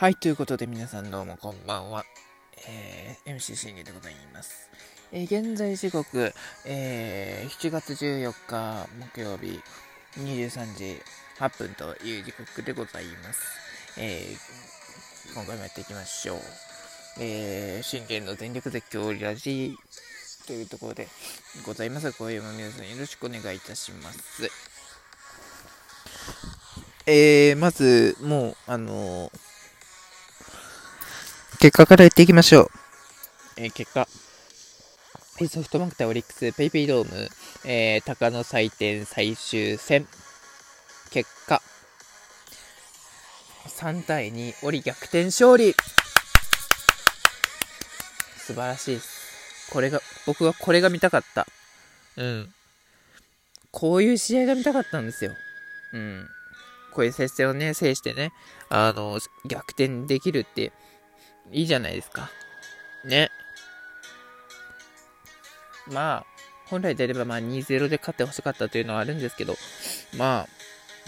はい、ということで皆さんどうもこんばんは。えー、MC 信玄でございます。えー、現在時刻、えー、7月14日木曜日23時8分という時刻でございます。えー、今回もやっていきましょう。えー、信玄の全力絶叫ラジというところでございます。今夜も皆さんよろしくお願いいたします。えー、まず、もう、あのー結果から言っていきましょう。えー、結果。ソフトバンク対オリックス、ペイペイドーム、えー、鷹の祭典最終戦。結果。3対2、オリ逆転勝利。素晴らしいです。これが、僕はこれが見たかった。うん。こういう試合が見たかったんですよ。うん。こういう接戦をね、制してね、あの、逆転できるって、いいじゃないですか。ね。まあ、本来であればまあ2-0で勝ってほしかったというのはあるんですけど、まあ、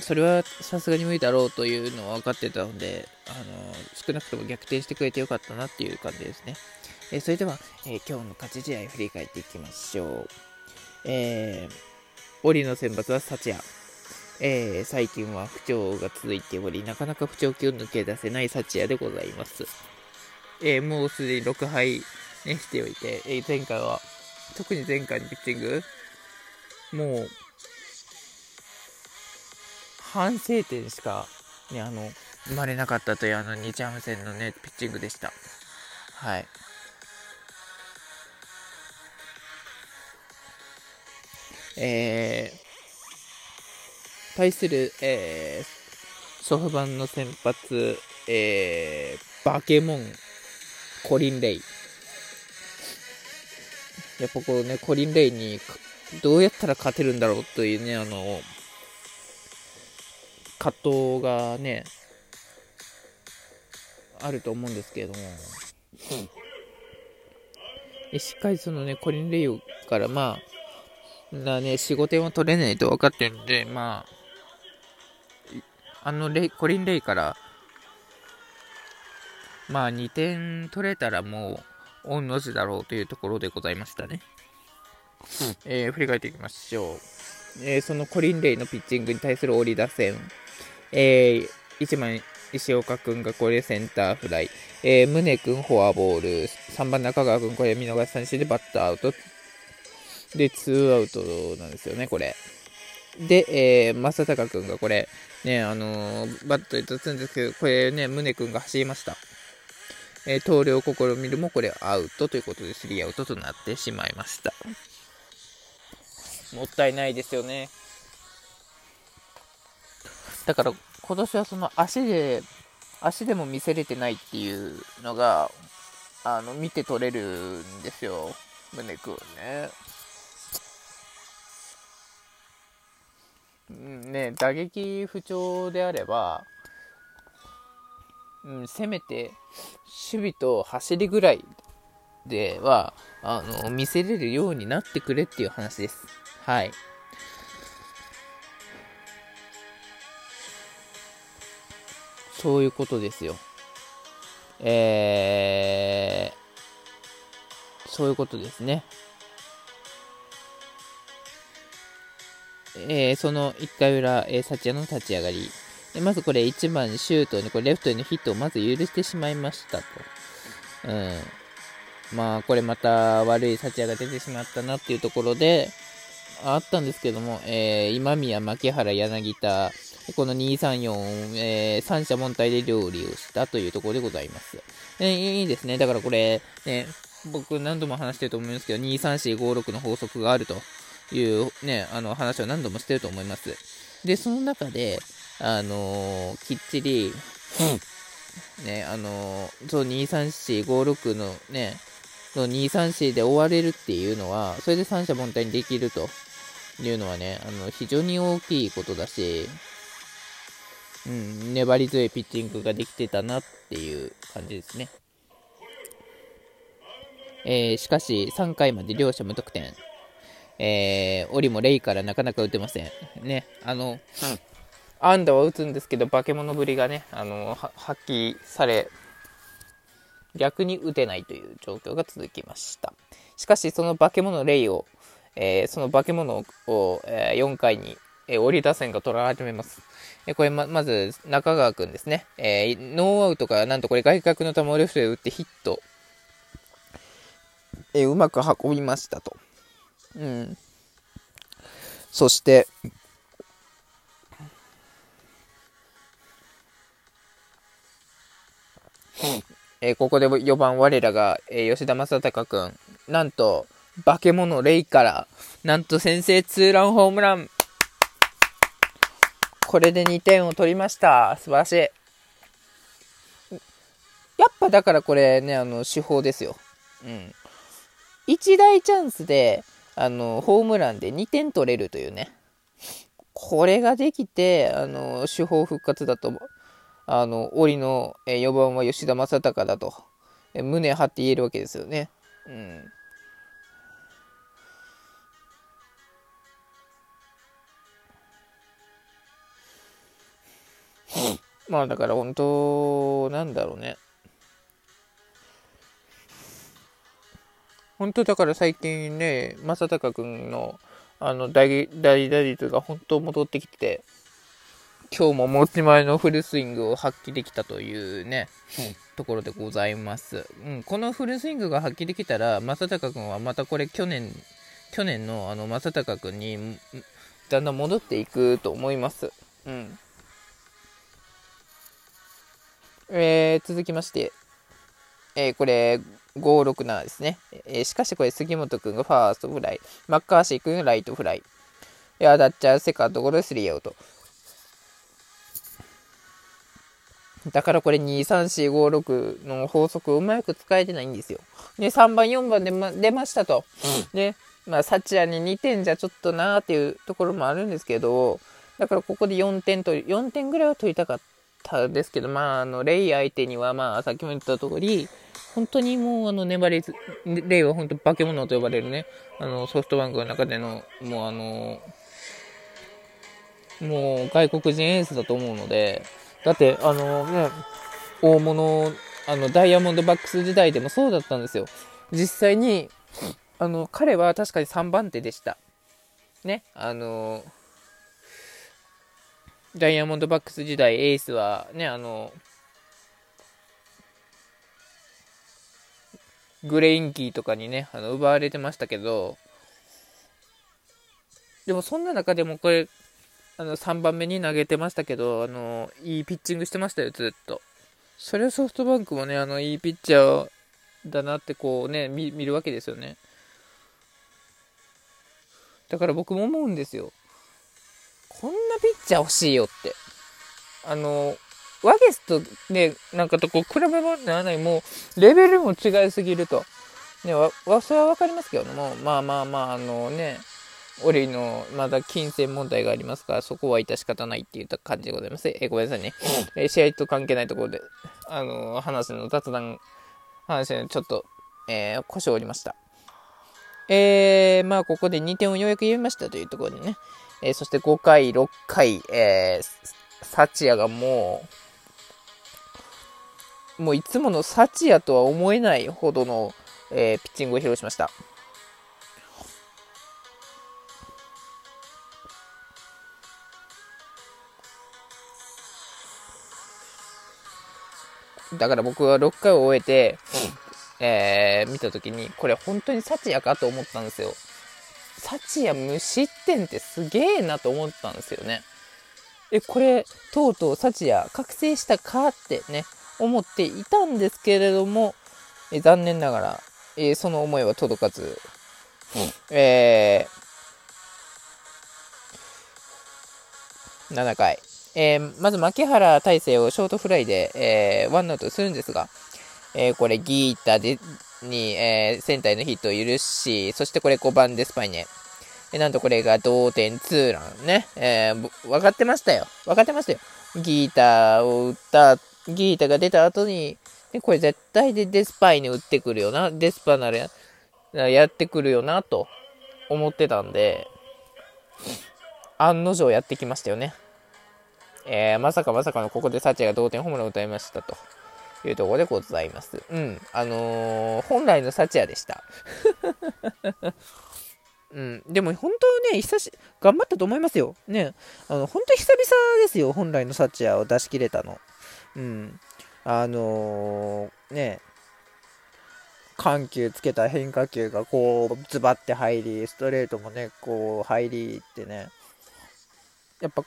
それはさすがに無理だろうというのは分かってたので、あの少なくとも逆転してくれてよかったなっていう感じですね。えー、それでは、えー、今日の勝ち試合振り返っていきましょう。えー、折の選抜は幸也。えー、最近は不調が続いており、なかなか不調気を抜け出せない幸也でございます。えー、もうすでに6敗、ね、しておいて、えー、前回は、特に前回のピッチング、もう、反省点しか、ね、あの、生まれなかったというあの日ハム戦のね、ピッチングでした。はい。えー、対する、えー、ソフバンの先発、えー、バケモンコリン・レイ。やっぱこうね、コリン・レイにどうやったら勝てるんだろうというね、あの、葛藤がね、あると思うんですけれども、うん、しっかりそのね、コリン・レイからまあ、なね、4、5点を取れないと分かってるんで、まあ、あのレイ、コリン・レイから、まあ2点取れたらもう、御の字だろうというところでございましたね。うん、えー、振り返っていきましょう。えー、そのコリン・レイのピッチングに対するオリ打線。えー、1番、石岡君がこれセンターフライ。えー、宗君フォアボール。3番中川君これ見逃し三振でバッターアウト。で、ツーアウトなんですよね、これ。で、えー、正尚君がこれ、ね、あのー、バットで打つんですけど、これね、宗君が走りました。えー、盗塁を試みるもこれアウトということで、スリーアウトとなってしまいました。もったいないですよね。だから、今年はその足で、足でも見せれてないっていうのが、あの、見て取れるんですよ。胸くんね。ね、打撃不調であれば、うん、せめて守備と走りぐらいではあの見せれるようになってくれっていう話です。はい。そういうことですよ。えー、そういうことですね。えー、その1回裏、えー、サチヤの立ち上がり。でまずこれ1番シュートにこれレフトへのヒットをまず許してしまいましたと。うん。まあこれまた悪い幸が出てしまったなっていうところで、あったんですけども、えー、今宮、牧原、柳田、この234、えー、三者凡退で料理をしたというところでございます。えー、いいですね。だからこれ、ね、僕何度も話してると思いますけど、23456の法則があるというね、あの話を何度もしてると思います。で、その中で、あのー、きっちり、ね、あのー、そう、23456のね、その234で終われるっていうのは、それで三者凡退にできるというのはね、あの、非常に大きいことだし、うん、粘り強いピッチングができてたなっていう感じですね。えー、しかし、3回まで両者無得点。えー、オリもレイからなかなか打てません。ね、あの、安打は打つんですけど、化け物ぶりがね、あの発揮され、逆に打てないという状況が続きました。しかし、その化け物レイを、えー、その化け物を、えー、4回に、えー、折り打線が取ら始めます。えこれま、まず、中川くんですね。えノーアウトから、なんとこれ外角の球をレフトへ打ってヒット。えうまく運びましたと。うん。そして、えー、ここで4番我らが、えー、吉田正尚君、なんと、化け物レイから、なんと先制ツーランホームラン。これで2点を取りました。素晴らしい。やっぱだからこれね、あの、手法ですよ。うん。一大チャンスで、あの、ホームランで2点取れるというね。これができて、あの、手法復活だと思うあの、檻の4番は吉田正尚だと、胸張って言えるわけですよね。うん。まあだから本当、なんだろうね。本当だから最近ね、正尚君のあの大大打率が本当戻ってきて、今日も持ち前のフルスイングを発揮できたというね、うん、ところでございます、うん。このフルスイングが発揮できたら、正隆君はまたこれ去年、去年のあの正隆君にだんだん戻っていくと思います。うん。えー、続きまして、えー、これ、567ですね。えー、しかしこれ、杉本君がファーストフライ、マッカーシー君がライトフライ、アダッチャーセカンドゴロスリーアウト。だからこれ2、3、4、5、6の法則をうまく使えてないんですよ。で、3番、4番で、ま、出ましたと。で、まあ、さちやに2点じゃちょっとなーっていうところもあるんですけど、だからここで4点取り、4点ぐらいは取りたかったですけど、まあ、あの、レイ相手には、まあ、さっきも言った通り、本当にもう、あの、粘り、レイは本当化け物と呼ばれるね、あの、ソフトバンクの中での、もうあの、もう外国人エースだと思うので、だって、あのね、大物、あの、ダイヤモンドバックス時代でもそうだったんですよ。実際に、あの、彼は確かに3番手でした。ね、あの、ダイヤモンドバックス時代、エースはね、あの、グレインキーとかにね、あの奪われてましたけど、でもそんな中でもこれ、あの3番目に投げてましたけど、あのいいピッチングしてましたよ、ずっと。それはソフトバンクもね、あのいいピッチャーだなってこうね見るわけですよね。だから僕も思うんですよ。こんなピッチャー欲しいよって。あの、ワゲスとね、なんかとこう比べ物にならない、もうレベルも違いすぎると。ね、わ、それはわかりますけども、まあまあまあ、あのね、オリのまだ金銭問題がありますから、そこは致し方ないって言った感じでございます。えー、ごめんなさいね。えー、試合と関係ないところで、あのー、話の雑談、話のちょっと、えー、腰を折りました。えー、まあ、ここで2点をようやく入れましたというところでね。えー、そして5回、6回、えー、サチヤがもう、もういつものサチヤとは思えないほどの、えー、ピッチングを披露しました。だから僕は6回を終えて、えー、見た時に、これ本当にサチヤかと思ったんですよ。サチヤ無失点ってすげえなと思ったんですよね。え、これ、とうとうサチヤ覚醒したかってね、思っていたんですけれども、え残念ながら、えー、その思いは届かず、うん、えー、7回、えー、まず牧原大成をショートフライで、えー、ワンアウトするんですが、えー、これギータでに、えー、センターへのヒットを許し、そしてこれ5番でスパイネ。えなんとこれが同点ツーランね。えー、分かってましたよ。分かってましたよ。ギータを打った、ギータが出た後に、でこれ絶対でデスパイに打ってくるよな。デスパならやってくるよな、と思ってたんで、案の定やってきましたよね。えー、まさかまさかのここでサチアが同点ホームランを打たれましたというところでございます。うん。あのー、本来のサチアでした。うん。でも本当ね、久し、頑張ったと思いますよ。ね。あの、本当に久々ですよ。本来のサチアを出し切れたの。うん。あのー、ね。緩急つけた変化球がこうズバッて入りストレートもねこう入りってねやっぱ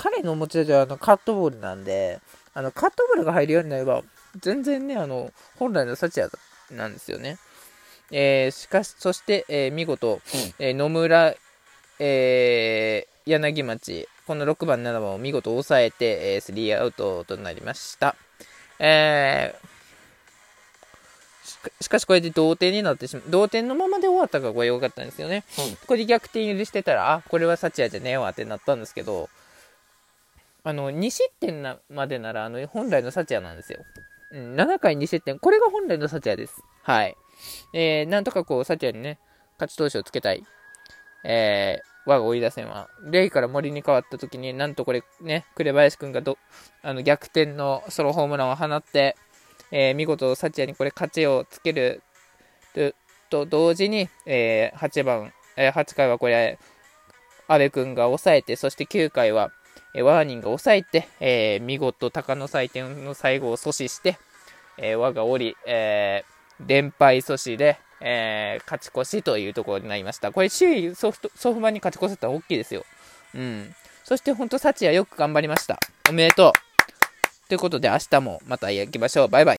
彼の持ち味はあのカットボールなんであのカットボールが入るようになれば全然ねあの本来の幸也なんですよね、えー、しかしそして、えー、見事、えー、野村、え柳町この6番7番を見事抑えて、えー、スリーアウトとなりましたえーしかしこれで同点になってしまう。同点のままで終わったからこれ良かったんですよね。うん、これで逆転許してたら、あ、これは幸也じゃねえわってなったんですけど、あの、2失点なまでなら、あの、本来の幸也なんですよ。うん、7回2失点。これが本来の幸也です。はい。えー、なんとかこう、幸也にね、勝ち投手をつけたい。えー、我が追い出せんは、レイから森に変わった時に、なんとこれね、紅林くんがど、あの、逆転のソロホームランを放って、えー、見事、サチアにこれ勝ちをつけると同時に、えー、8番、えー、8回はこれ、阿部君が抑えて、そして9回は、えー、ワーニンが抑えて、えー、見事、鷹の祭典の最後を阻止して、えー、我が折り、えー、連敗阻止で、えー、勝ち越しというところになりました。これ、首位ソフト、ソフマに勝ち越せたら大きいですよ。うん。そして、本当、サチアよく頑張りました。おめでとう。ということで明日もまたやきましょう。バイバイ。